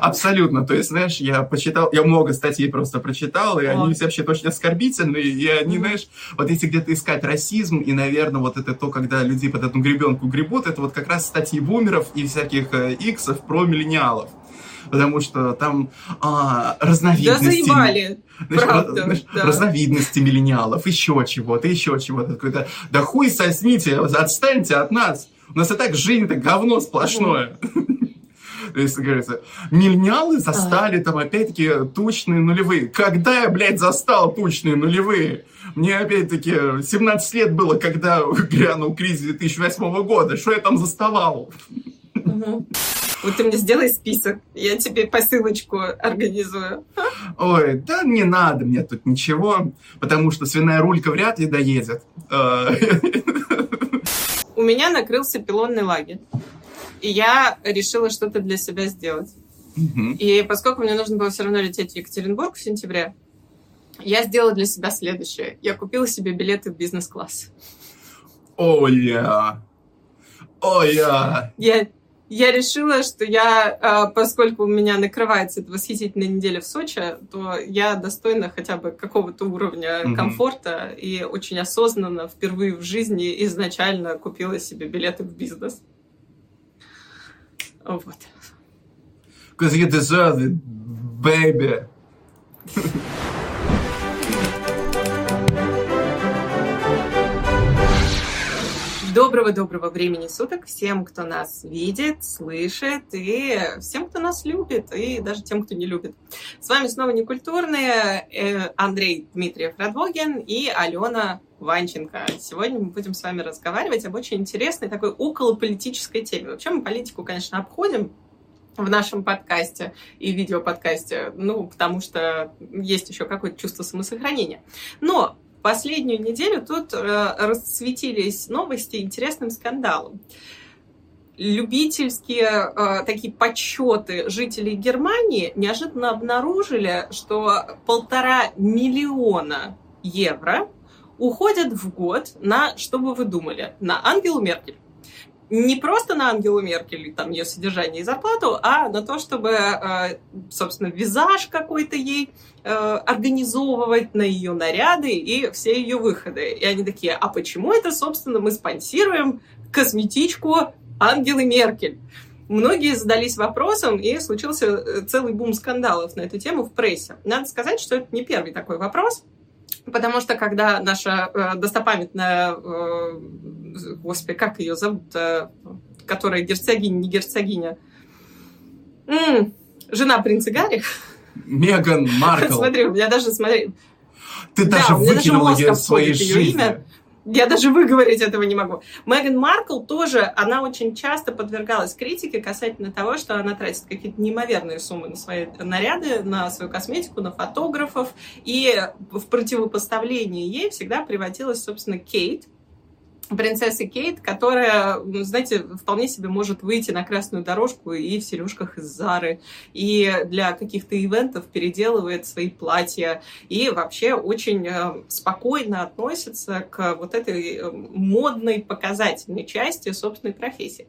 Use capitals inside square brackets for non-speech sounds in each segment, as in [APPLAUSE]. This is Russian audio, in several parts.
Абсолютно. То есть, знаешь, я почитал, я много статей просто прочитал, и они вообще очень оскорбительные, и они, mm-hmm. знаешь, вот если где-то искать расизм, и, наверное, вот это то, когда люди под эту гребенку гребут, это вот как раз статьи бумеров и всяких э, иксов про миллениалов потому что там а, разновидности... Да заебали, знаешь, правда. Знаешь, да. Разновидности миллениалов, еще чего-то, еще чего-то. Какое-то, да хуй сосните, отстаньте от нас. У нас и так жизнь-то говно сплошное. То есть, говорится, миллениалы застали там опять-таки тучные нулевые. Когда я, блядь, застал тучные нулевые? Мне опять-таки 17 лет было, когда грянул кризис 2008 года. Что я там заставал? Вот ты мне сделай список, я тебе посылочку организую. Ой, да не надо мне тут ничего, потому что свиная рулька вряд ли доедет. У меня накрылся пилонный лагерь, и я решила что-то для себя сделать. И поскольку мне нужно было все равно лететь в Екатеринбург в сентябре, я сделала для себя следующее. Я купила себе билеты в бизнес-класс. Оля! Оля! Я я решила, что я, а, поскольку у меня накрывается эта восхитительная неделя в Сочи, то я достойна хотя бы какого-то уровня mm-hmm. комфорта и очень осознанно впервые в жизни изначально купила себе билеты в бизнес. Oh, what? Because you deserve it, baby. [LAUGHS] Доброго-доброго времени суток всем, кто нас видит, слышит, и всем, кто нас любит, и даже тем, кто не любит. С вами снова Некультурные, э, Андрей Дмитриев Радвогин и Алена Ванченко. Сегодня мы будем с вами разговаривать об очень интересной такой околополитической теме. Вообще мы политику, конечно, обходим, в нашем подкасте и видеоподкасте, ну, потому что есть еще какое-то чувство самосохранения. Но последнюю неделю тут э, расцветились новости интересным скандалом. Любительские э, такие подсчеты жителей Германии неожиданно обнаружили, что полтора миллиона евро уходят в год на, что бы вы думали, на Ангелу Меркель не просто на Ангелу Меркель, там, ее содержание и зарплату, а на то, чтобы, э, собственно, визаж какой-то ей э, организовывать, на ее наряды и все ее выходы. И они такие, а почему это, собственно, мы спонсируем косметичку Ангелы Меркель? Многие задались вопросом, и случился э, целый бум скандалов на эту тему в прессе. Надо сказать, что это не первый такой вопрос – Потому что когда наша э, достопамятная, э, господи, как ее зовут, э, которая герцогиня, не герцогиня, м-м, жена принца Гарри. Меган Маркл. [LAUGHS] Смотри, у меня даже, смотри... Ты да, даже выкинула ее из своей жизни. Имя. Я даже выговорить этого не могу. Меган Маркл тоже, она очень часто подвергалась критике касательно того, что она тратит какие-то неимоверные суммы на свои наряды, на свою косметику, на фотографов. И в противопоставлении ей всегда приводилась, собственно, Кейт, принцессы Кейт, которая, знаете, вполне себе может выйти на красную дорожку и в сережках из Зары, и для каких-то ивентов переделывает свои платья, и вообще очень э, спокойно относится к вот этой э, модной показательной части собственной профессии.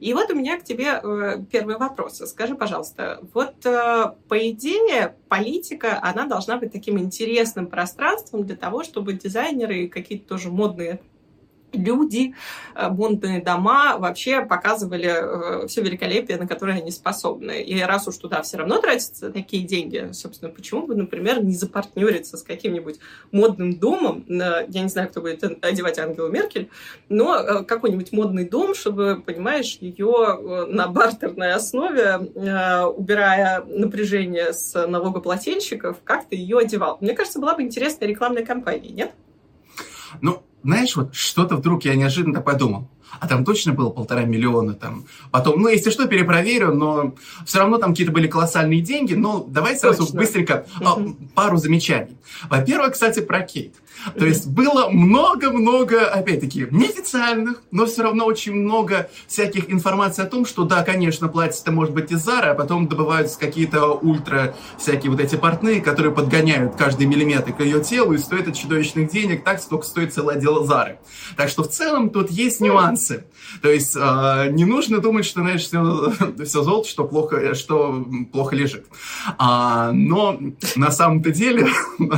И вот у меня к тебе э, первый вопрос. Скажи, пожалуйста, вот по идее политика, она должна быть таким интересным пространством для того, чтобы дизайнеры и какие-то тоже модные люди, э, бунтные дома вообще показывали э, все великолепие, на которое они способны. И раз уж туда все равно тратятся такие деньги, собственно, почему бы, например, не запартнериться с каким-нибудь модным домом, я не знаю, кто будет одевать Ангелу Меркель, но э, какой-нибудь модный дом, чтобы, понимаешь, ее на бартерной основе, убирая напряжение с налогоплательщиков, как-то ее одевал. Мне кажется, была бы интересная рекламная кампания, нет? Ну, знаешь, вот что-то вдруг я неожиданно подумал. А там точно было полтора миллиона там. Потом, ну, если что, перепроверю, но все равно там какие-то были колоссальные деньги. Но давай сразу точно. быстренько mm-hmm. пару замечаний. Во-первых, кстати, про Кейт. То есть было много-много, опять-таки, неофициальных, но все равно очень много всяких информаций о том, что да, конечно, платье это может быть из Зары, а потом добываются какие-то ультра всякие вот эти портные, которые подгоняют каждый миллиметр к ее телу и стоят от чудовищных денег, так сколько стоит целое дело Зары. Так что в целом тут есть нюансы нюансы. То есть э, не нужно думать, что, знаешь, все, [LAUGHS] все золото, что плохо, что плохо лежит. А, но на самом-то деле, [LAUGHS]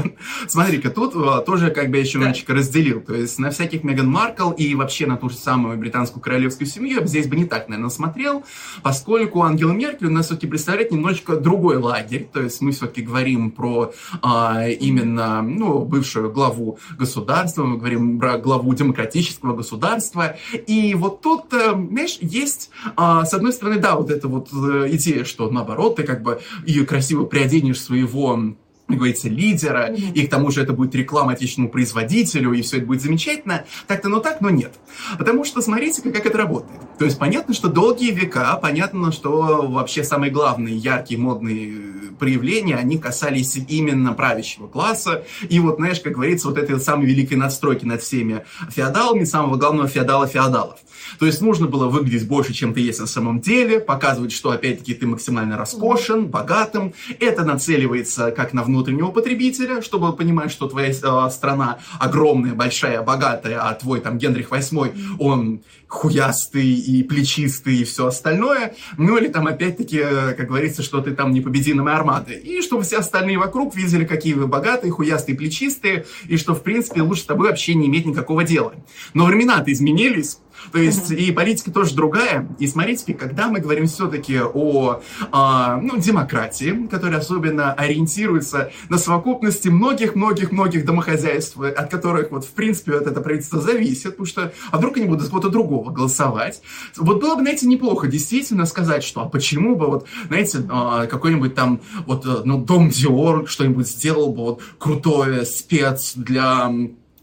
смотри-ка, тут а, тоже как бы еще немножечко разделил. То есть на всяких Меган Маркл и вообще на ту же самую британскую королевскую семью я здесь бы не так, наверное, смотрел, поскольку Ангела Меркель у нас все-таки представляет немножечко другой лагерь. То есть мы все-таки говорим про а, именно ну, бывшую главу государства, мы говорим про главу демократического государства. И вот тут, э, знаешь, есть, а, с одной стороны, да, вот эта вот э, идея, что наоборот, ты как бы и красиво приоденешь своего как говорится, лидера, mm-hmm. и к тому же это будет реклама отечественному производителю, и все это будет замечательно. Так-то, ну так, но нет. Потому что смотрите, как это работает. То есть понятно, что долгие века, понятно, что вообще самые главные яркие модные э, проявления, они касались именно правящего класса, и вот, знаешь, как говорится, вот этой самой великой надстройки над всеми феодалами, самого главного феодала феодалов. То есть нужно было выглядеть больше, чем ты есть на самом деле, показывать, что, опять-таки, ты максимально роскошен, богатым. Это нацеливается как на внутреннего потребителя, чтобы понимать, что твоя э, страна огромная, большая, богатая, а твой там Генрих VIII, он хуястый и плечистый и все остальное. Ну или там опять-таки, э, как говорится, что ты там непобедимая армада. И чтобы все остальные вокруг видели, какие вы богатые, хуястые, плечистые, и что, в принципе, лучше с тобой вообще не иметь никакого дела. Но времена-то изменились, то есть и политика тоже другая. И смотрите, когда мы говорим все-таки о, о ну, демократии, которая особенно ориентируется на совокупности многих-многих-многих домохозяйств, от которых вот в принципе вот это правительство зависит, потому что а вдруг они будут за кого-то другого голосовать. Вот было бы, знаете, неплохо действительно сказать, что а почему бы вот, знаете, а, какой-нибудь там вот, ну, Дом Диор что-нибудь сделал бы вот крутое спец для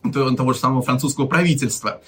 того же самого французского правительства.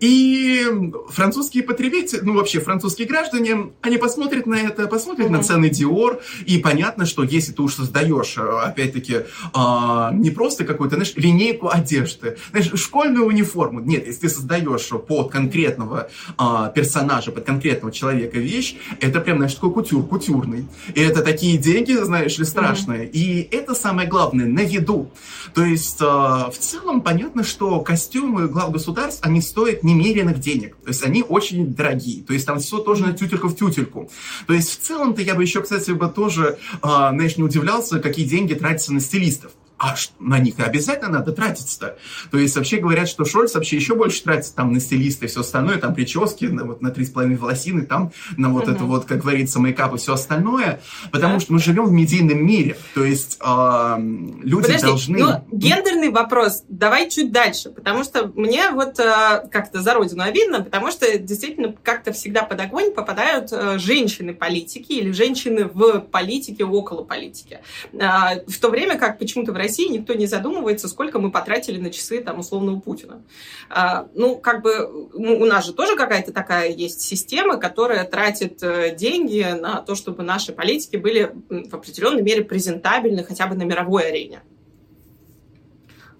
И французские потребители, ну вообще французские граждане, они посмотрят на это, посмотрят mm-hmm. на цены Dior, и понятно, что если ты уж создаешь, э, опять-таки, а, не просто какую-то, знаешь, линейку одежды, знаешь, школьную униформу, нет, если ты создаешь под конкретного а, персонажа, под конкретного человека вещь, это прям, знаешь, такой кутюр, кутюрный. И это такие деньги, знаешь ли, страшные. Mm-hmm. И это самое главное, на виду. То есть, а, в целом, понятно, понятно, что костюмы глав государств, они стоят немеренных денег. То есть они очень дорогие. То есть там все тоже на тютельку в тютельку. То есть в целом-то я бы еще, кстати, бы тоже, э, знаешь, не удивлялся, какие деньги тратятся на стилистов а на них обязательно надо тратиться-то. То есть вообще говорят, что Шольц вообще еще больше тратит там на стилисты и все остальное, там прически, на, вот на три с половиной волосины, там на вот uh-huh. это вот, как говорится, мейкап и все остальное, потому yeah. что мы живем в медийном мире, то есть э, люди Подожди, должны... Ну, гендерный вопрос, давай чуть дальше, потому что мне вот э, как-то за родину обидно, потому что действительно как-то всегда под огонь попадают э, женщины-политики или женщины в политике, около политики. Э, в то время как почему-то в России России никто не задумывается, сколько мы потратили на часы, там, условно, у Путина. А, ну, как бы, у нас же тоже какая-то такая есть система, которая тратит э, деньги на то, чтобы наши политики были в определенной мере презентабельны хотя бы на мировой арене.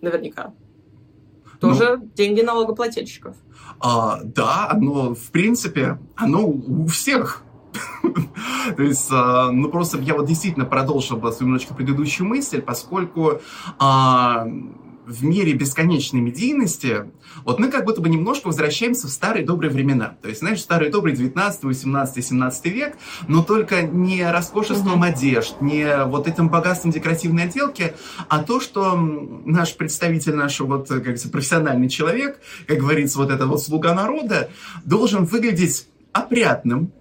Наверняка. Тоже ну, деньги налогоплательщиков. А, да, но в принципе оно у всех [LAUGHS] То есть, а, ну просто я вот действительно продолжил бы свою немножечко предыдущую мысль, поскольку а, в мире бесконечной медийности, вот мы как будто бы немножко возвращаемся в старые добрые времена. То есть, знаешь, старые добрые 19, 18, 17 век, но только не роскошеством mm-hmm. одежд, не вот этим богатством декоративной отделки, а то, что наш представитель, наш вот, как говорится, профессиональный человек, как говорится, вот это вот слуга народа, должен выглядеть опрятным,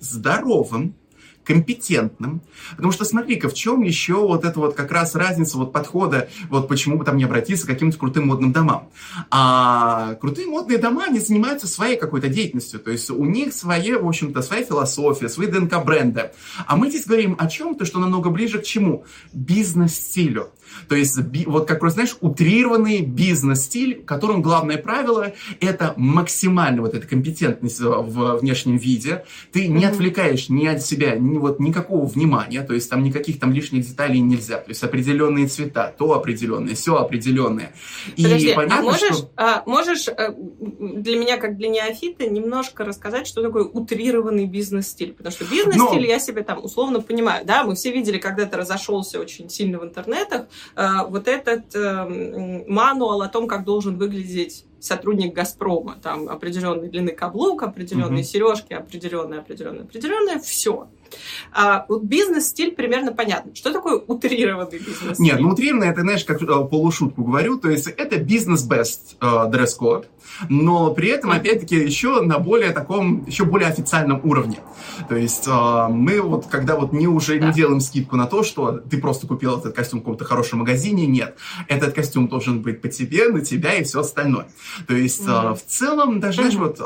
здоровым, компетентным. Потому что смотри-ка, в чем еще вот эта вот как раз разница вот подхода, вот почему бы там не обратиться к каким-то крутым модным домам. А крутые модные дома, они занимаются своей какой-то деятельностью, то есть у них свои, в общем-то, своя философия, свои ДНК бренда. А мы здесь говорим о чем-то, что намного ближе к чему? Бизнес-стилю. То есть вот как раз, знаешь, утрированный бизнес-стиль, в котором главное правило – это максимально вот эта компетентность в внешнем виде. Ты не отвлекаешь ни от себя, вот никакого внимания, то есть там никаких там лишних деталей нельзя. То есть определенные цвета, то определенные, все определенное. И Подожди, а понятно, а можешь, что... а можешь э, для меня, как для неофита, немножко рассказать, что такое утрированный бизнес-стиль? Потому что бизнес-стиль Но... я себе там условно понимаю. Да, мы все видели, когда это разошелся очень сильно в интернетах, Э, вот этот эм, мануал о том, как должен выглядеть сотрудник Газпрома. Там определенной длины каблук, определенные угу. сережки, определенные, определенные, определенные. Все. А, вот бизнес-стиль примерно понятно. Что такое утрированный бизнес-стиль? Нет, ну утрированный, это, знаешь, как э, полушутку говорю, то есть это бизнес-бест э, дресс-код, но при этом, опять-таки, еще на более таком, еще более официальном уровне. То есть э, мы вот, когда вот не уже да. не делаем скидку на то, что ты просто купил этот костюм в каком-то хорошем магазине, нет. Этот костюм должен быть по тебе, на тебя и все остальное. То есть mm-hmm. в целом, даже, знаешь, вот,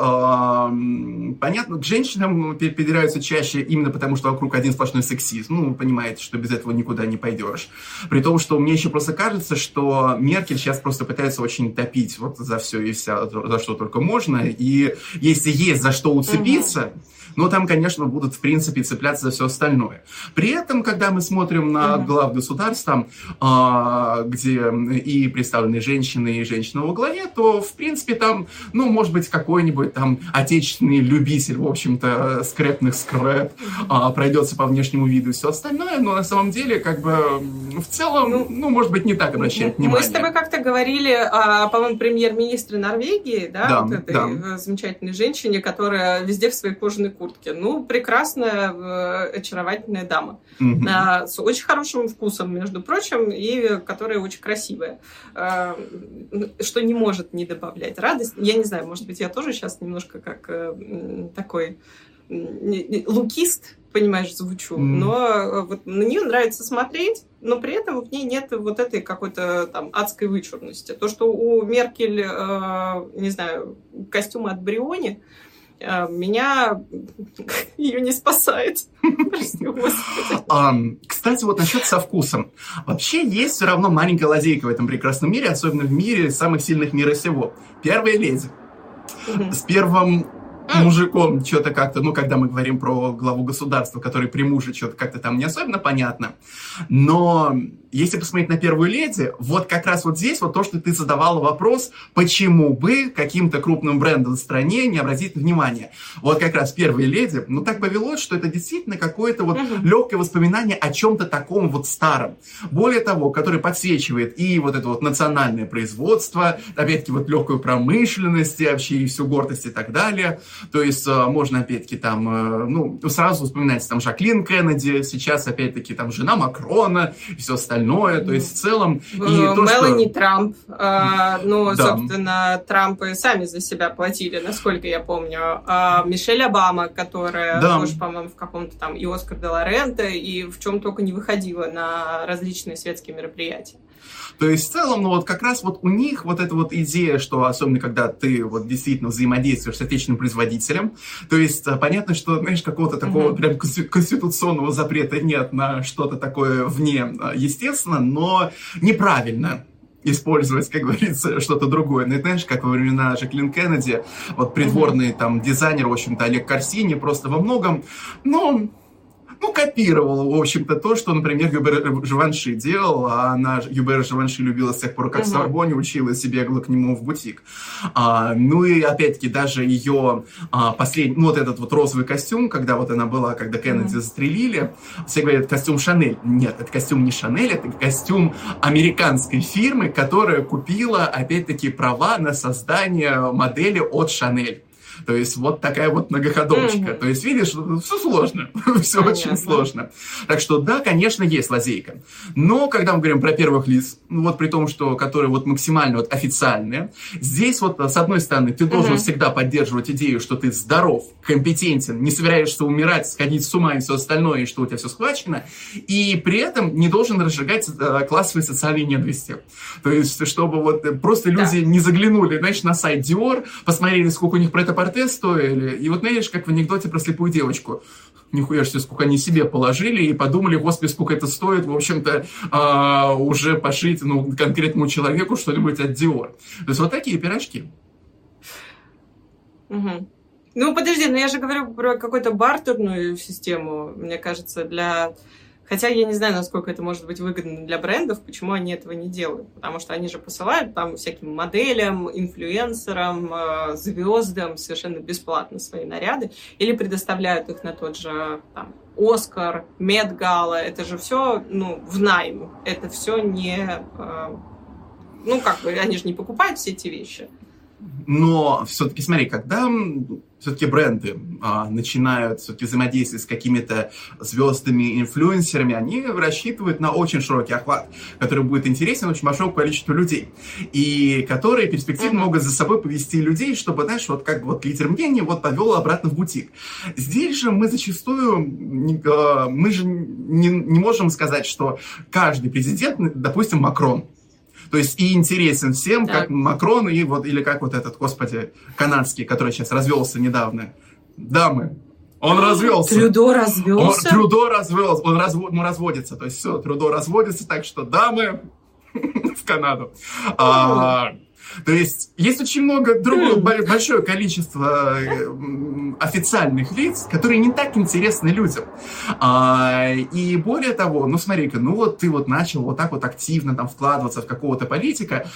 понятно, к женщинам перебираются чаще именно потому, что вокруг один сплошной сексизм. Ну, вы понимаете, что без этого никуда не пойдешь. При том, что мне еще просто кажется, что Меркель сейчас просто пытается очень топить вот за все и вся, за что только можно. И если есть за что уцепиться, угу но там, конечно, будут, в принципе, цепляться за все остальное. При этом, когда мы смотрим на глав государств, там, а, где и представлены женщины, и женщины во главе, то, в принципе, там, ну, может быть, какой-нибудь там отечественный любитель, в общем-то, скрепных скреп, а, пройдется по внешнему виду и все остальное, но на самом деле, как бы, в целом, ну, ну может быть, не так обращает внимание. Мы с тобой как-то говорили, а, по-моему, премьер-министре Норвегии, да, да, вот этой да. замечательной женщине, которая везде в своей кожаной куртке куртке. Ну, прекрасная, э, очаровательная дама. Угу. С очень хорошим вкусом, между прочим, и которая очень красивая. А, что не может не добавлять радость. Я не знаю, может быть, я тоже сейчас немножко как э, такой лукист, понимаешь, звучу, mm. но э, вот на нее нравится смотреть, но при этом в ней нет вот этой какой-то там адской вычурности. То, что у Меркель, э, не знаю, костюмы от Бриони, а, меня [LAUGHS] ее не спасает. [LAUGHS] Кстати, вот насчет со вкусом. Вообще есть все равно маленькая лазейка в этом прекрасном мире, особенно в мире самых сильных мира сего. Первая леди. С первым мужиком что-то как-то, ну, когда мы говорим про главу государства, который при муже что-то как-то там не особенно понятно. Но если посмотреть на первую леди, вот как раз вот здесь вот то, что ты задавала вопрос, почему бы каким-то крупным брендом в стране не обратить внимание. Вот как раз первая леди, ну так повелось, что это действительно какое-то вот uh-huh. легкое воспоминание о чем-то таком вот старом. Более того, который подсвечивает и вот это вот национальное производство, опять-таки вот легкую промышленность, и вообще и всю гордость и так далее. То есть э, можно опять-таки там, э, ну, сразу вспоминать там Жаклин Кеннеди, сейчас опять-таки там жена Макрона и все остальное. То есть в целом... И то, Мелани что... Трамп. Э, ну, да. собственно, Трампы сами за себя платили, насколько я помню. Э, Мишель Обама, которая да. тоже, по-моему, в каком-то там и Оскар де Лоренто, и в чем только не выходила на различные светские мероприятия. То есть в целом, ну вот как раз вот у них вот эта вот идея, что особенно когда ты вот действительно взаимодействуешь с отечественным производителем, то есть а, понятно, что, знаешь, какого-то такого mm-hmm. прям конституционного запрета нет на что-то такое вне а, естественно, но неправильно использовать, как говорится, что-то другое. Ну, это, знаешь, как во времена Жаклин Кеннеди, вот придворный mm-hmm. там дизайнер, в общем-то, Олег Корсини, просто во многом, ну, ну, копировал, в общем-то, то, что, например, Юбер Живанши делал, а она, Юбер Живанши любила с тех пор, как в Сорбоне училась и бегала к нему в бутик. А, ну и, опять-таки, даже ее а, последний, ну, вот этот вот розовый костюм, когда вот она была, когда Кеннеди застрелили, все говорят, костюм Шанель. Нет, это костюм не Шанель, это костюм американской фирмы, которая купила, опять-таки, права на создание модели от Шанель. То есть вот такая вот многоходовочка. Mm-hmm. То есть видишь, все сложно, [LAUGHS] все очень сложно. Так что да, конечно, есть лазейка. Но когда мы говорим про первых лиц, ну вот при том, что которые вот максимально вот официальные, здесь вот с одной стороны ты должен mm-hmm. всегда поддерживать идею, что ты здоров, компетентен, не собираешься умирать, сходить с ума и все остальное, и что у тебя все схвачено, и при этом не должен разжигать э, классовые социальные ненависти. То есть, чтобы вот просто люди да. не заглянули, знаешь, на сайт Dior, посмотрели, сколько у них про это порте стоили. И вот знаешь, как в анекдоте про слепую девочку. Нихуя себе, сколько они себе положили и подумали, господи, сколько это стоит, в общем-то, а, уже пошить ну, конкретному человеку что-нибудь от Dior. То есть вот такие пирожки. Угу. Ну, подожди, но я же говорю про какую-то бартерную систему, мне кажется, для Хотя я не знаю, насколько это может быть выгодно для брендов, почему они этого не делают. Потому что они же посылают там всяким моделям, инфлюенсерам, э, звездам совершенно бесплатно свои наряды или предоставляют их на тот же там, Оскар, Медгала. Это же все ну, в найм. Это все не... Э, ну, как бы, они же не покупают все эти вещи. Но все-таки, смотри, когда все-таки бренды а, начинают все-таки взаимодействовать с какими-то звездами, инфлюенсерами, они рассчитывают на очень широкий охват, который будет интересен очень большому количеству людей. И которые перспективно mm-hmm. могут за собой повести людей, чтобы, знаешь, вот как вот лидер мнения вот повел обратно в бутик. Здесь же мы зачастую, а, мы же не, не можем сказать, что каждый президент, допустим, Макрон, то есть и интересен всем, так. как Макрон и вот, или как вот этот, господи, канадский, который сейчас развелся недавно. Дамы, он развелся. Трюдо развелся? Он, Трюдо развелся, он разво, ну, разводится. То есть все, Трюдо разводится, так что дамы [LAUGHS] в Канаду. А, то есть есть очень много другое, большое количество э, официальных лиц, которые не так интересны людям. А, и более того, ну смотри-ка, ну вот ты вот начал вот так вот активно там вкладываться в какого-то политика,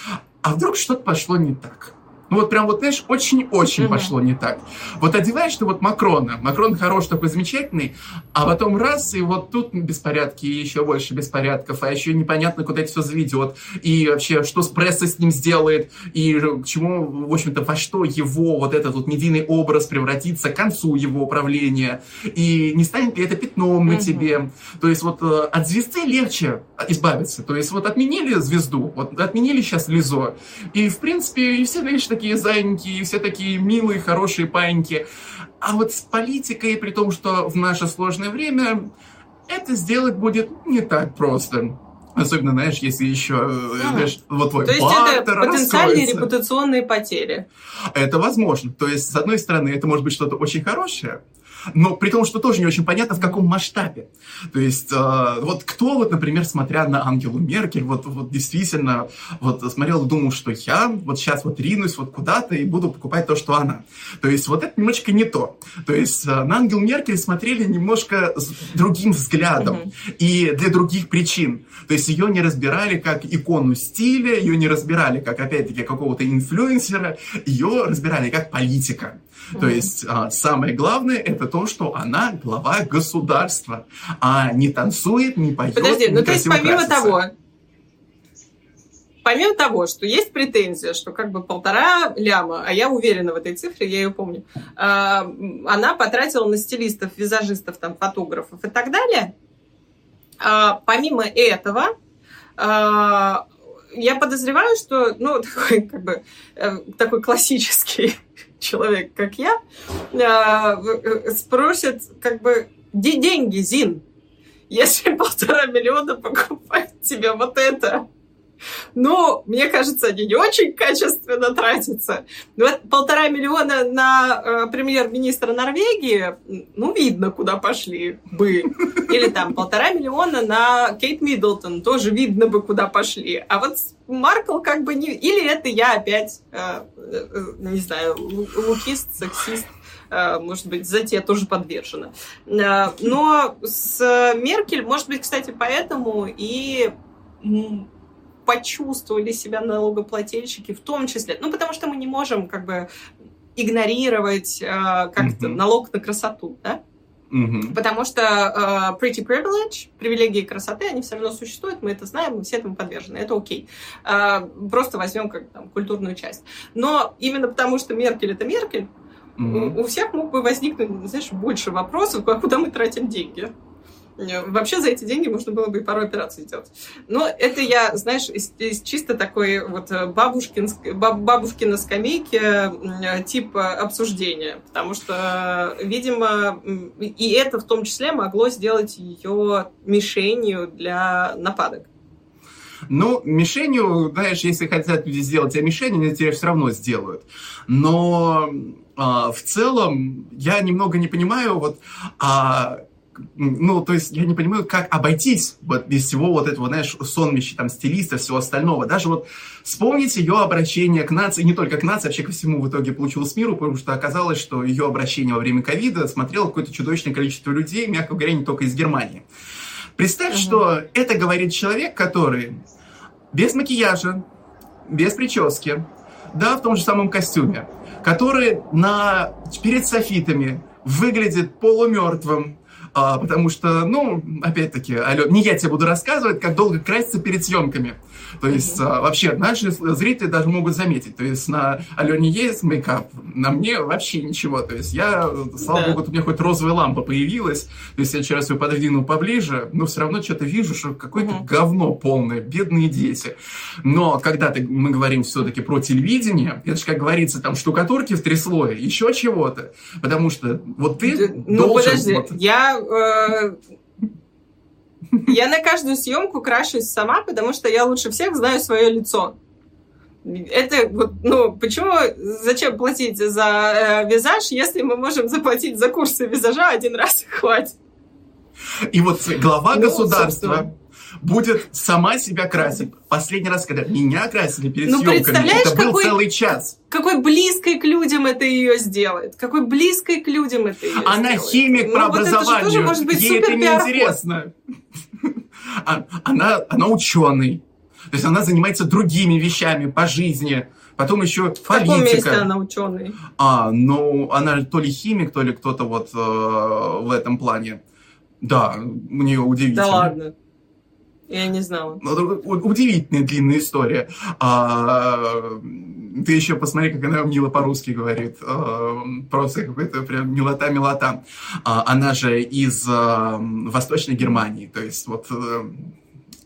а вдруг что-то пошло не так? Ну вот прям вот, знаешь, очень-очень mm-hmm. пошло не так. Вот одеваешь ты вот Макрона, Макрон хорош, такой замечательный, а потом раз, и вот тут беспорядки, и еще больше беспорядков, а еще непонятно, куда это все заведет, и вообще, что с прессой с ним сделает, и к чему, в общем-то, во что его вот этот вот медийный образ превратится к концу его правления, и не станет ли это пятном на mm-hmm. тебе. То есть вот э, от звезды легче избавиться. То есть вот отменили звезду, вот отменили сейчас Лизо, и, в принципе, и все, знаешь, такие зайненькие, все такие милые, хорошие паньки. А вот с политикой, при том, что в наше сложное время, это сделать будет не так просто. Особенно, знаешь, если еще, а, знаешь, вот твой То есть это потенциальные репутационные потери. Это возможно. То есть, с одной стороны, это может быть что-то очень хорошее, но при том, что тоже не очень понятно, в каком масштабе. То есть, э, вот кто, вот, например, смотря на Ангелу Меркель, вот, вот действительно вот смотрел и думал, что я вот сейчас вот ринусь вот куда-то и буду покупать то, что она. То есть, вот это немножечко не то. То есть, э, на Ангелу Меркель смотрели немножко с другим взглядом mm-hmm. и для других причин. То есть, ее не разбирали как икону стиля, ее не разбирали как, опять-таки, какого-то инфлюенсера, ее разбирали как политика. То есть, а, самое главное, это то, что она глава государства, а не танцует, не поет, Подожди, ну то есть помимо того, помимо того, что есть претензия, что как бы полтора ляма, а я уверена в этой цифре, я ее помню, а, она потратила на стилистов, визажистов, там, фотографов и так далее. А, помимо этого, я подозреваю, что, ну, [LAUGHS] такой, как бы, э, такой классический человек, как я, э, спросит, как бы, где деньги, Зин? Если [LAUGHS] полтора миллиона покупать тебе вот это, ну, мне кажется, они не очень качественно тратятся. Ну, вот полтора миллиона на э, премьер-министра Норвегии, ну, видно, куда пошли бы. Или там полтора миллиона на Кейт Миддлтон, тоже видно бы, куда пошли. А вот Маркл как бы не... Или это я опять, э, не знаю, лукист, сексист э, может быть, за те тоже подвержена. Э, но с Меркель, может быть, кстати, поэтому и почувствовали себя налогоплательщики в том числе. Ну, потому что мы не можем как бы игнорировать э, как-то mm-hmm. налог на красоту, да? Mm-hmm. Потому что uh, pretty privilege, привилегии красоты, они все равно существуют, мы это знаем, мы все этому подвержены, это окей. Uh, просто возьмем как там культурную часть. Но именно потому, что Меркель это Меркель, mm-hmm. у, у всех мог бы возникнуть, знаешь, больше вопросов, куда мы тратим деньги. Вообще за эти деньги можно было бы и пару операций сделать. Но это я, знаешь, из, из чисто такой вот э, бабушкин, баб, бабушкина скамейки э, типа обсуждения. Потому что, видимо, и это в том числе могло сделать ее мишенью для нападок. Ну, мишенью, знаешь, если хотят люди сделать тебя мишенью, они тебя все равно сделают. Но а, в целом я немного не понимаю, вот а, ну, то есть я не понимаю, как обойтись вот без всего вот этого, знаешь, сонмища, там, стилиста, всего остального. Даже вот вспомнить ее обращение к нации, не только к нации, вообще ко всему в итоге получилось миру, потому что оказалось, что ее обращение во время ковида смотрело какое-то чудовищное количество людей, мягко говоря, не только из Германии. Представь, угу. что это говорит человек, который без макияжа, без прически, да, в том же самом костюме, который на, перед софитами выглядит полумертвым, а, потому что, ну, опять-таки, Алё, не я тебе буду рассказывать, как долго краситься перед съемками. То есть, а, вообще, наши зрители даже могут заметить, то есть, на Алене есть мейкап, на мне вообще ничего. То есть, я, слава да. богу, у меня хоть розовая лампа появилась, то есть, я сейчас ее подвину поближе, но все равно что-то вижу, что какое-то угу. говно полное, бедные дети. Но когда ты, мы говорим все-таки про телевидение, это же, как говорится, там штукатурки в три слоя, еще чего-то. Потому что вот ты ну, должен... подожди, вот... я... Э... Я на каждую съемку крашусь сама, потому что я лучше всех знаю свое лицо. Это вот, ну, почему, зачем платить за э, визаж, если мы можем заплатить за курсы визажа один раз и хватит? И вот глава ну, государства собственно будет сама себя красить. Последний раз, когда меня красили перед ну, съемками, это был какой, целый час. Какой близкой к людям это ее сделает. Какой близкой к людям это ее Она сделает. химик ну, по образованию. Вот это может быть Ей это неинтересно. [LAUGHS] А, она, она ученый. То есть она занимается другими вещами по жизни. Потом еще политика. В каком месте она ученый? А, ну, она то ли химик, то ли кто-то вот э, в этом плане. Да, у нее удивительно. Да ладно. Я не знала. Ну, удивительная длинная история. А, ты еще посмотри, как она мило по-русски говорит. А, просто какой-то прям милота-милота. А, она же из а, Восточной Германии. То есть вот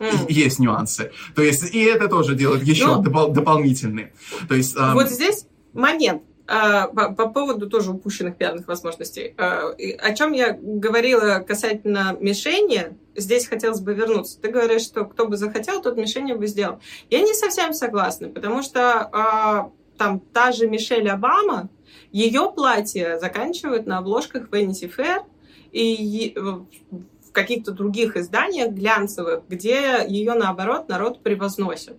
Mm. Есть нюансы. То есть и это тоже делает еще ну, допол- дополнительные. То есть, эм... Вот здесь момент. А, по, по поводу тоже упущенных пиарных возможностей. А, о чем я говорила касательно мишени, здесь хотелось бы вернуться. Ты говоришь, что кто бы захотел, тот мишень бы сделал. Я не совсем согласна, потому что а, там та же Мишель Обама, ее платье заканчивают на обложках Vanity Fair и в каких-то других изданиях глянцевых, где ее, наоборот, народ превозносит.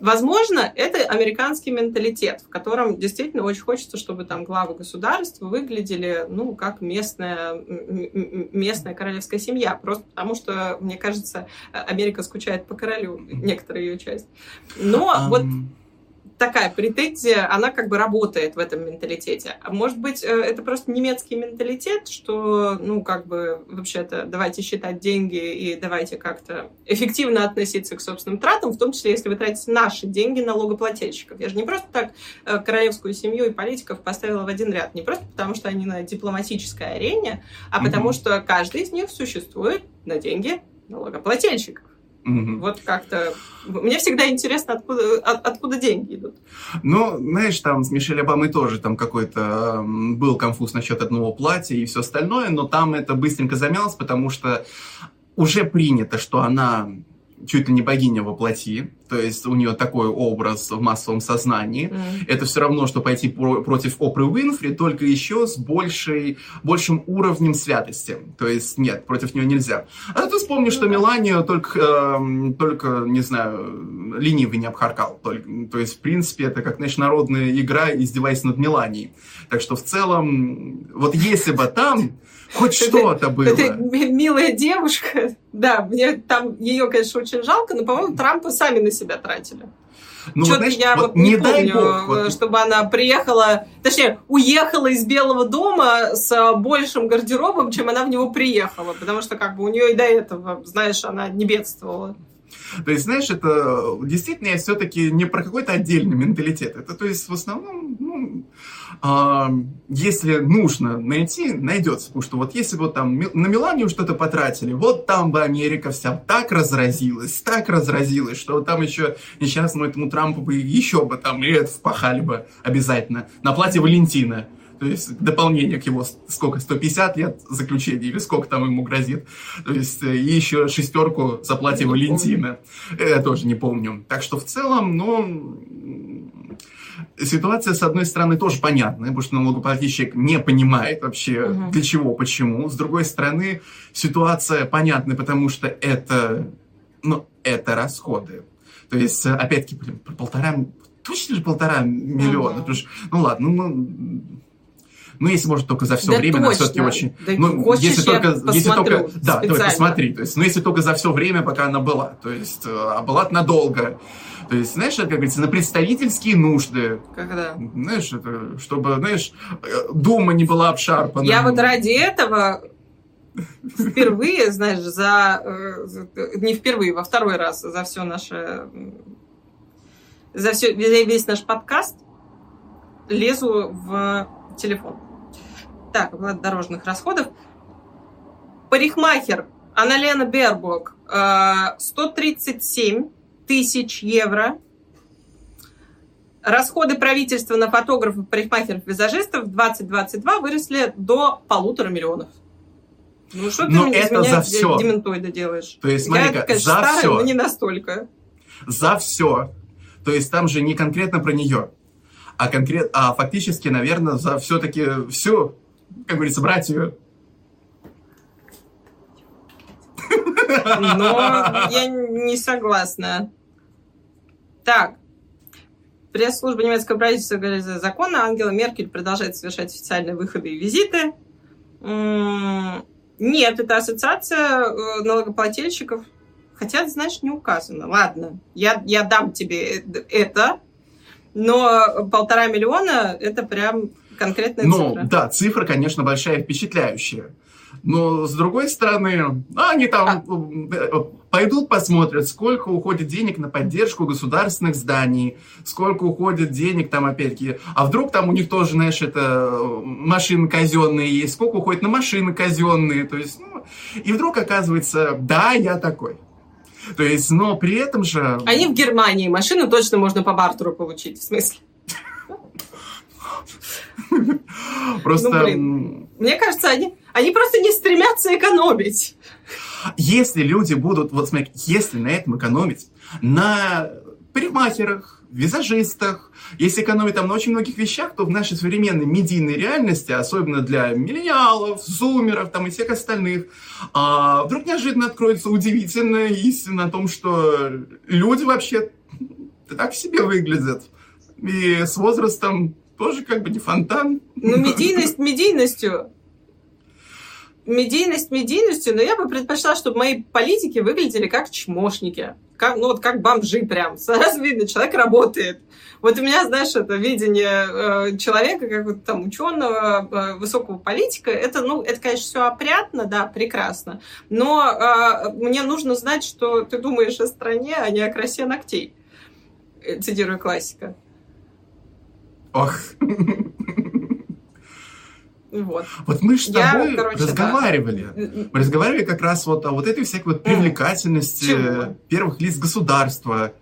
Возможно, это американский менталитет, в котором действительно очень хочется, чтобы там главы государства выглядели, ну, как местная, местная королевская семья. Просто потому что, мне кажется, Америка скучает по королю, некоторая ее часть. Но um... вот такая претензия, она как бы работает в этом менталитете. А может быть, э, это просто немецкий менталитет, что, ну, как бы, вообще-то, давайте считать деньги и давайте как-то эффективно относиться к собственным тратам, в том числе, если вы тратите наши деньги налогоплательщиков. Я же не просто так э, королевскую семью и политиков поставила в один ряд, не просто потому, что они на дипломатической арене, а потому что каждый из них существует на деньги налогоплательщиков. Угу. Вот как-то... Мне всегда интересно, откуда, от, откуда деньги идут. Ну, знаешь, там с Мишель Обамой тоже там какой-то был конфуз насчет одного платья и все остальное, но там это быстренько замялось, потому что уже принято, что она чуть ли не богиня во плоти, то есть у нее такой образ в массовом сознании. Mm. Это все равно, что пойти про- против Опры Уинфри, только еще с большей, большим уровнем святости. То есть нет, против нее нельзя. А ты вспомни, mm. что Меланию только, э, только, не знаю, ленивый не обхаркал. Только, то есть, в принципе, это как, знаешь, народная игра, издеваясь над Меланией. Так что в целом, вот если бы там хоть что-то было. Это милая девушка. Да, мне там ее, конечно, очень жалко, но, по-моему, Трампа сами на себя тратили. Ну, Что-то вот, я вот, не, не помню, бог, вот. чтобы она приехала, точнее, уехала из Белого дома с большим гардеробом, чем она в него приехала, потому что как бы у нее и до этого, знаешь, она не бедствовала. То есть, знаешь, это действительно я все-таки не про какой-то отдельный менталитет. Это, то есть, в основном, ну, если нужно найти, найдется. Потому что вот если вот там на Миланию что-то потратили, вот там бы Америка вся так разразилась, так разразилась, что там еще несчастному этому Трампу бы еще бы там лет впахали бы обязательно. На платье Валентина. То есть дополнение к его сколько, 150 лет заключения или сколько там ему грозит. То есть э, и еще шестерку за платье Валентина. Помню. Я тоже не помню. Так что в целом, ну, ситуация, с одной стороны, тоже понятная, потому что налогоплательщик не понимает вообще, угу. для чего, почему. С другой стороны, ситуация понятная, потому что это, ну, это расходы. То есть, опять-таки, блин, полтора, точно же полтора миллиона. Угу. Что, ну ладно, ну, ну, если может только за все да время, точно. все-таки очень. Да ну, если только, если только, да, давай посмотри. То есть, ну, если только за все время, пока она была. То есть, а была надолго. То есть, знаешь, как говорится, на представительские нужды. Когда? Знаешь, это, чтобы, знаешь, Дума не была обшарпана. Я вот ради этого впервые, знаешь, за... Э, не впервые, во второй раз за все наше... За все, весь наш подкаст лезу в телефон. Так, оплата дорожных расходов. Парикмахер Аналена Бербок 137 э, тысяч евро. Расходы правительства на фотографов, парикмахеров, визажистов в 2022 выросли до полутора миллионов. Ну что ты но это меня за все. дементоида делаешь? То есть, смотри Я, конечно, за старая, все. но не настолько. За все. То есть там же не конкретно про нее, а конкрет, а фактически, наверное, за все-таки всю, как говорится, братью. Но я не согласна. Так. Пресс-служба немецкого правительства говорит за закона. Ангела Меркель продолжает совершать официальные выходы и визиты. Нет, это ассоциация э, налогоплательщиков. Хотя, знаешь, не указано. Ладно, я, я дам тебе это, но полтора миллиона – это прям конкретная ну, цифра. Ну, да, цифра, конечно, большая, впечатляющая. Но, с другой стороны, они там а... пойдут посмотрят, сколько уходит денег на поддержку государственных зданий, сколько уходит денег там, опять-таки, а вдруг там у них тоже, знаешь, это машины казенные есть, сколько уходит на машины казенные, то есть, ну, и вдруг оказывается, да, я такой. То есть, но при этом же... Они в Германии, машину точно можно по бартеру получить, в смысле? [LAUGHS] Просто... Ну, блин. Мне кажется, они, они просто не стремятся экономить. Если люди будут, вот смотри, если на этом экономить, на парикмахерах, визажистах, если экономить там на очень многих вещах, то в нашей современной медийной реальности, особенно для миллениалов, зумеров там и всех остальных, а, вдруг неожиданно откроется удивительная истина о том, что люди вообще так себе выглядят. И с возрастом тоже как бы не фонтан. Ну, медийность медийностью. Медийность медийностью, но я бы предпочла, чтобы мои политики выглядели как чмошники. Как, ну, вот как бомжи прям. [LAUGHS] Сразу видно, человек работает. Вот у меня, знаешь, это видение э, человека, как вот там ученого, э, высокого политика, это, ну, это, конечно, все опрятно, да, прекрасно, но э, мне нужно знать, что ты думаешь о стране, а не о красе ногтей. Э, цитирую классика. Ох. Вот. Вот мы с тобой короче, разговаривали. Да. Мы разговаривали как раз вот о вот этой всякой вот привлекательности Чего? первых лиц государства.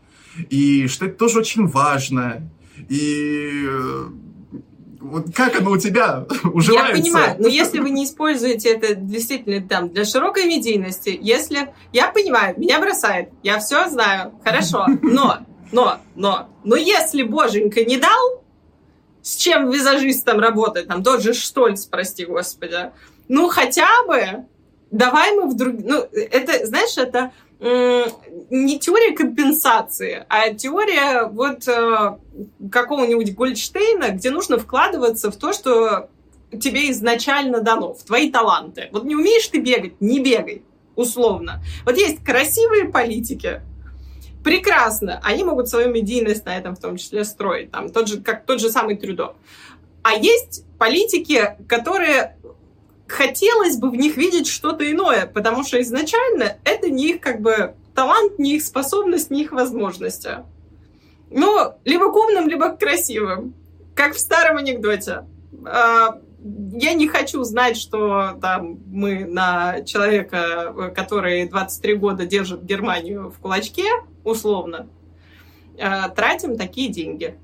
И что это тоже очень важно. И э, вот как оно у тебя [LAUGHS] уживается? Я понимаю, но если вы не используете это действительно там для широкой медийности, если... Я понимаю, меня бросает, я все знаю, хорошо, но, но, но, но если боженька не дал, с чем визажистом работать, там тот же Штольц, прости господи. Ну, хотя бы давай мы вдруг... Ну, это, знаешь, это не теория компенсации, а теория вот э, какого-нибудь Гольдштейна, где нужно вкладываться в то, что тебе изначально дано, в твои таланты. Вот не умеешь ты бегать, не бегай, условно. Вот есть красивые политики, прекрасно. Они могут свою медийность на этом в том числе строить. Там, тот же, как тот же самый Трюдо. А есть политики, которые хотелось бы в них видеть что-то иное, потому что изначально это не их как бы талант, не их способность, не их возможности. Ну, либо к умным, либо к красивым. Как в старом анекдоте. А, я не хочу знать, что там мы на человека, который 23 года держит Германию в кулачке, условно, э, тратим такие деньги.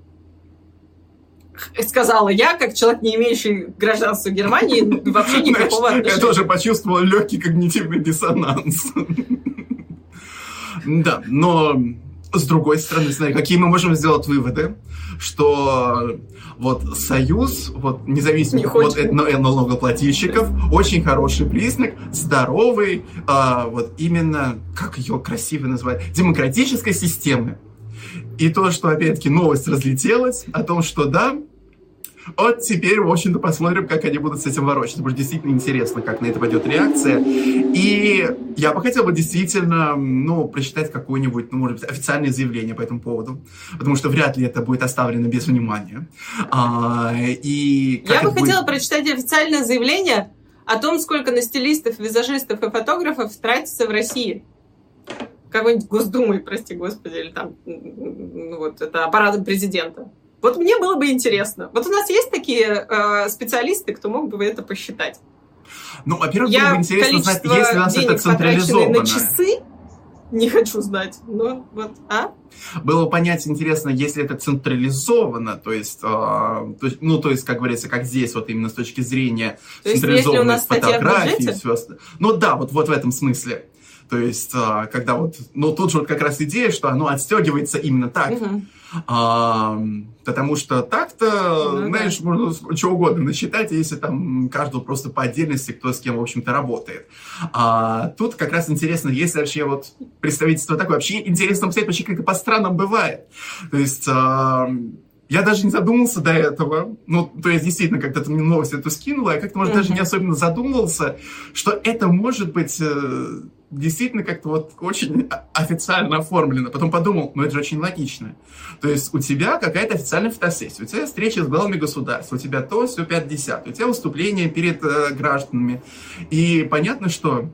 Сказала я, как человек, не имеющий гражданства Германии, вообще никакого отношения. Я тоже почувствовал легкий когнитивный диссонанс. Да, но с другой стороны, смотри, какие мы можем сделать выводы, что вот союз вот независимых вот налогоплательщиков очень хороший признак здоровый а, вот именно как ее красиво называют демократической системы. И то что опять-таки новость разлетелась о том что да вот теперь, в общем-то, посмотрим, как они будут с этим ворочаться. Будет действительно интересно, как на это пойдет реакция. И я бы хотел бы действительно, ну, прочитать какое-нибудь, ну, может быть, официальное заявление по этому поводу. Потому что вряд ли это будет оставлено без внимания. А, и я бы будет... хотела прочитать официальное заявление о том, сколько на стилистов, визажистов и фотографов тратится в России. Какой-нибудь Госдумой, прости господи, или там, ну, вот это аппаратом президента. Вот мне было бы интересно. Вот у нас есть такие э, специалисты, кто мог бы это посчитать. Ну, во-первых, было бы интересно знать, если у нас это централизовано. на часы, не хочу знать. Ну, вот, а? Было бы понять, интересно, если это централизовано, то есть, э, то есть, ну, то есть, как говорится, как здесь, вот именно с точки зрения то централизованной фотографии и все. Ну да, вот, вот в этом смысле. То есть, э, когда вот, ну, тут же вот как раз идея, что оно отстегивается именно так. Угу. А, потому что так-то, ну, знаешь, да. можно что угодно насчитать, если там каждого просто по отдельности, кто с кем, в общем-то, работает. А, тут как раз интересно, если вообще вот представительство такое, вообще интересно посмотреть, вообще как это по странам бывает. То есть... А, я даже не задумывался до этого. Ну, то есть, действительно, когда ты мне новость эту скинула, я как-то, может, mm-hmm. даже не особенно задумывался, что это может быть э, действительно как-то вот очень официально оформлено. Потом подумал, ну это же очень логично. То есть у тебя какая-то официальная фотосессия, у тебя встреча с главами государств, у тебя то, все, 50, у тебя выступление перед э, гражданами. И понятно, что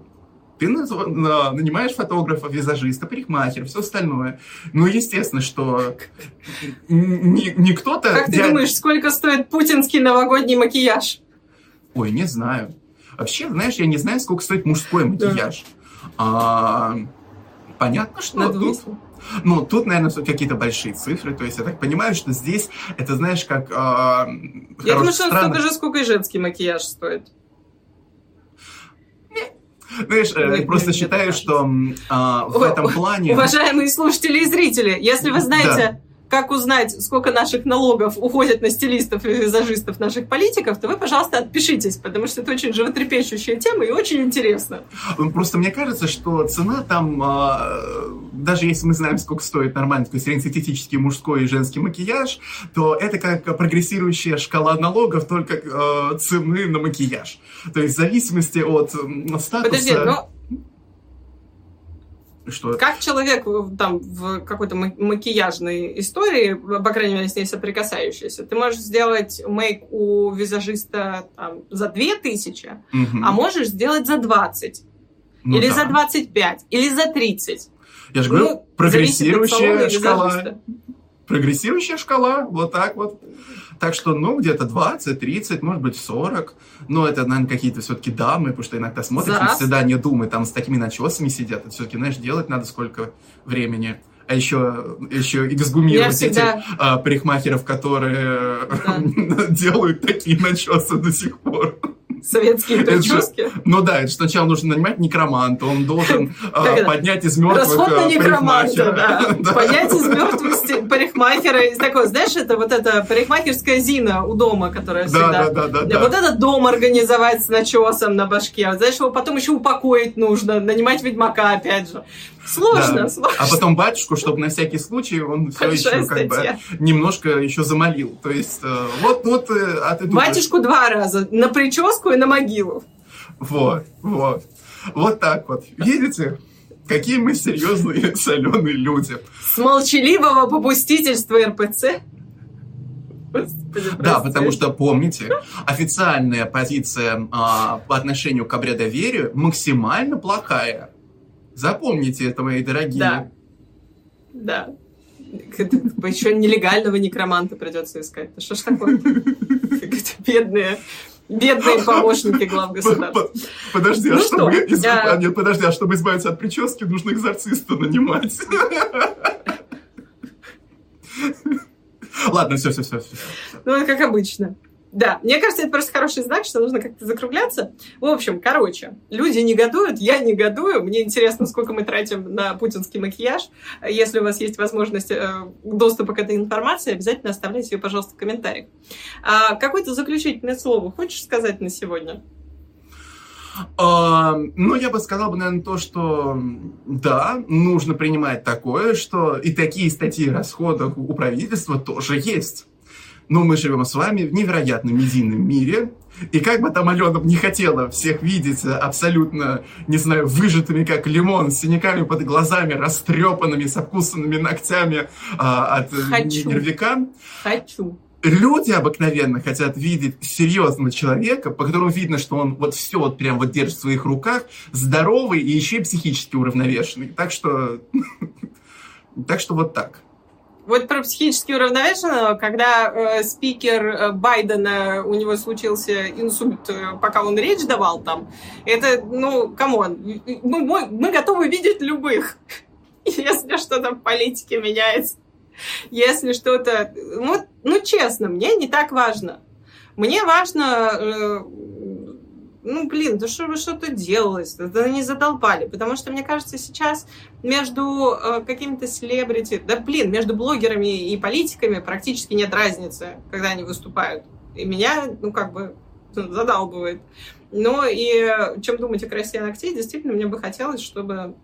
ты нанимаешь фотографа, визажиста, парикмахера, все остальное. Ну, естественно, что не, не кто-то... Как ты дядь... думаешь, сколько стоит путинский новогодний макияж? Ой, не знаю. Вообще, знаешь, я не знаю, сколько стоит мужской макияж. Да. А, понятно, что тут, ну, тут, наверное, какие-то большие цифры. То есть я так понимаю, что здесь это, знаешь, как а, Я думаю, что стран... столько же, сколько и женский макияж стоит. Знаешь, э, я просто считаю, что а, в этом плане... Уважаемые слушатели и зрители, если вы знаете как узнать, сколько наших налогов уходят на стилистов и визажистов наших политиков, то вы, пожалуйста, отпишитесь, потому что это очень животрепещущая тема и очень интересно. Просто мне кажется, что цена там, а, даже если мы знаем, сколько стоит нормальный такой среднестатистический мужской и женский макияж, то это как прогрессирующая шкала налогов, только а, цены на макияж. То есть в зависимости от статуса... Подожди, но что? Как человек там в какой-то макияжной истории, по крайней мере, с ней соприкасающийся, ты можешь сделать мейк у визажиста там, за 2000, угу. а можешь сделать за 20. Ну, или да. за 25, или за 30. Я же говорю, ну, прогрессирующая шкала. Прогрессирующая шкала, вот так вот. Так что, ну, где-то 20, 30, может быть, 40. Но это, наверное, какие-то все-таки дамы, потому что иногда смотришь на свидание думы, там с такими начесами сидят. Это все-таки, знаешь, делать надо сколько времени. А еще, еще эксгумировать всегда... этих а, парикмахеров, которые да. [LAUGHS] делают такие начесы до сих пор. Советские прически. Ну да, это сначала нужно нанимать некроманта, он должен [LAUGHS] а, поднять из мертвых Расход на э, некроманта, [LAUGHS] да. Поднять из [LAUGHS] мертвых парикмахера. Такой, знаешь, это вот эта парикмахерская Зина у дома, которая всегда... Да, да, да. Вот этот дом организовать с начесом на башке. Знаешь, его потом еще упокоить нужно, нанимать ведьмака опять же. Сложно, да. сложно. А потом батюшку, чтобы на всякий случай он все еще как бы немножко еще замолил. То есть э, вот, вот, э, а ты думаешь... Батюшку два раза, на прическу и на могилу. Вот, вот. Вот так вот. Видите? Какие мы серьезные, [LAUGHS] соленые люди. С молчаливого попустительства РПЦ Господи, да, потому что, помните, официальная позиция а, по отношению к обрядоверию максимально плохая. Запомните это, мои дорогие. Да. Да. Еще нелегального некроманта придется искать. Да что ж такое? [LAUGHS] Бедные. Бедные [LAUGHS] помощники глав государства. Подожди, а ну чтобы... Что? Из... Я... А, нет, подожди, а чтобы избавиться от прически, нужно экзорциста нанимать. [LAUGHS] Ладно, все, все, все. Ну, как обычно. Да, мне кажется, это просто хороший знак, что нужно как-то закругляться. В общем, короче, люди негодуют, я негодую. Мне интересно, сколько мы тратим на путинский макияж. Если у вас есть возможность э, доступа к этой информации, обязательно оставляйте ее, пожалуйста, в комментариях. А какое-то заключительное слово хочешь сказать на сегодня? Uh, ну, я бы сказал бы, наверное, то, что да, нужно принимать такое, что и такие статьи расходов у правительства тоже есть. Но мы живем с вами в невероятно медийном мире, и как бы там Алена не хотела всех видеть абсолютно, не знаю, выжатыми как лимон, с синяками под глазами, растрепанными, с обкусанными ногтями а, от Хочу. нервика. Хочу. люди обыкновенно хотят видеть серьезного человека, по которому видно, что он вот все вот прям вот держит в своих руках, здоровый и еще и психически уравновешенный. Так что, [LAUGHS] так что вот так. Вот про психически уравновешенного, когда э, спикер э, Байдена, у него случился инсульт, э, пока он речь давал там, это, ну, come on, мы, мы, мы готовы видеть любых, [LAUGHS] если что-то в политике меняется. Если что-то... Ну, ну, честно, мне не так важно. Мне важно... Э, ну, блин, да что вы что-то делалось? Да не задолбали. Потому что, мне кажется, сейчас между э, какими-то селебрити... Да, блин, между блогерами и политиками практически нет разницы, когда они выступают. И меня, ну, как бы задалбывает. Но и чем думать о красе ногтей, действительно, мне бы хотелось, чтобы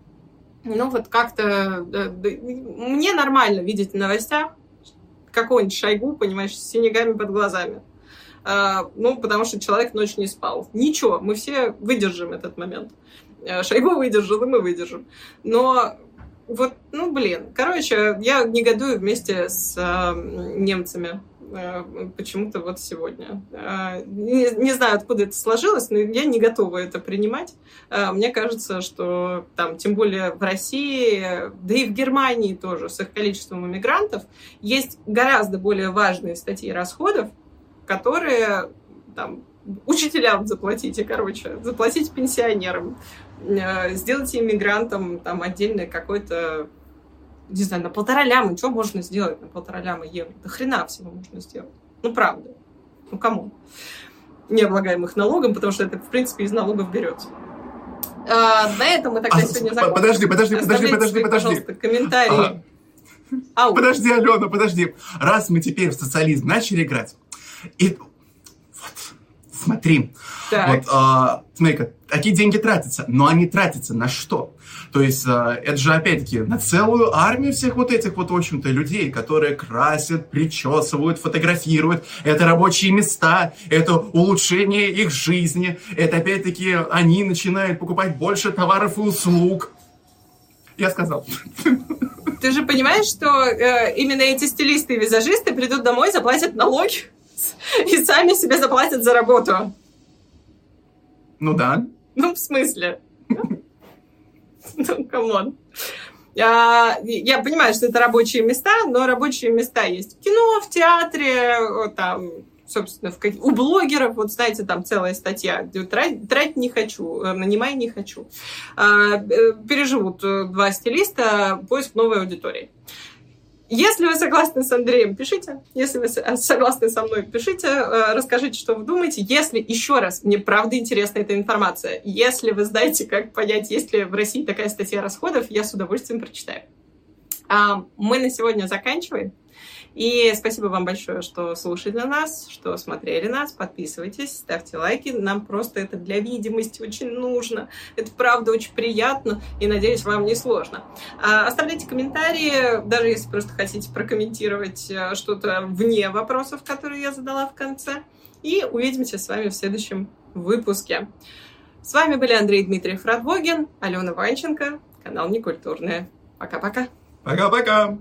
ну вот как-то мне нормально видеть в новостях какого-нибудь Шойгу, понимаешь, с синяками под глазами. А, ну, потому что человек ночью не спал. Ничего, мы все выдержим этот момент. А, Шойгу выдержал, и мы выдержим. Но вот, ну, блин. Короче, я негодую вместе с э, немцами Э, почему-то вот сегодня. Э, не, не знаю, откуда это сложилось, но я не готова это принимать. Э, мне кажется, что там, тем более в России, да и в Германии тоже, с их количеством иммигрантов, есть гораздо более важные статьи расходов, которые там, учителям заплатите, короче, заплатите пенсионерам, сделайте иммигрантам там отдельный какой-то не знаю, на полтора ляма, что можно сделать на полтора ляма евро? Да хрена всего можно сделать. Ну, правда. Ну, кому? Не облагаем их налогом, потому что это, в принципе, из налогов берется. А, на этом мы тогда а, сегодня закончим. Подожди, подожди, подожди, подожди, подожди. комментарии. А, подожди, Алена, подожди. Раз мы теперь в социализм начали играть, и вот, смотри, так. вот, а, смотри-ка, такие деньги тратятся, но они тратятся на что? То есть э, это же опять-таки на целую армию всех вот этих вот, в общем-то, людей, которые красят, причесывают, фотографируют. Это рабочие места, это улучшение их жизни. Это опять-таки они начинают покупать больше товаров и услуг. Я сказал. Ты же понимаешь, что э, именно эти стилисты и визажисты придут домой, заплатят налоги и сами себе заплатят за работу. Ну да. Ну, в смысле? Ну, come on. Я, я понимаю, что это рабочие места, но рабочие места есть в кино, в театре, там, собственно, в, у блогеров, вот знаете, там целая статья, тратить, тратить не хочу, э, нанимай не хочу. А, э, переживут э, два стилиста поиск новой аудитории. Если вы согласны с Андреем, пишите. Если вы согласны со мной, пишите. Э, расскажите, что вы думаете. Если, еще раз, мне правда интересна эта информация. Если вы знаете, как понять, есть ли в России такая статья расходов, я с удовольствием прочитаю. Мы на сегодня заканчиваем. И спасибо вам большое, что слушали нас, что смотрели нас. Подписывайтесь, ставьте лайки. Нам просто это для видимости очень нужно. Это правда очень приятно и, надеюсь, вам не сложно. А, оставляйте комментарии, даже если просто хотите прокомментировать э, что-то вне вопросов, которые я задала в конце. И увидимся с вами в следующем выпуске. С вами были Андрей Дмитриев Радвогин, Алена Ванченко, канал Некультурная. Пока-пока. Пока-пока.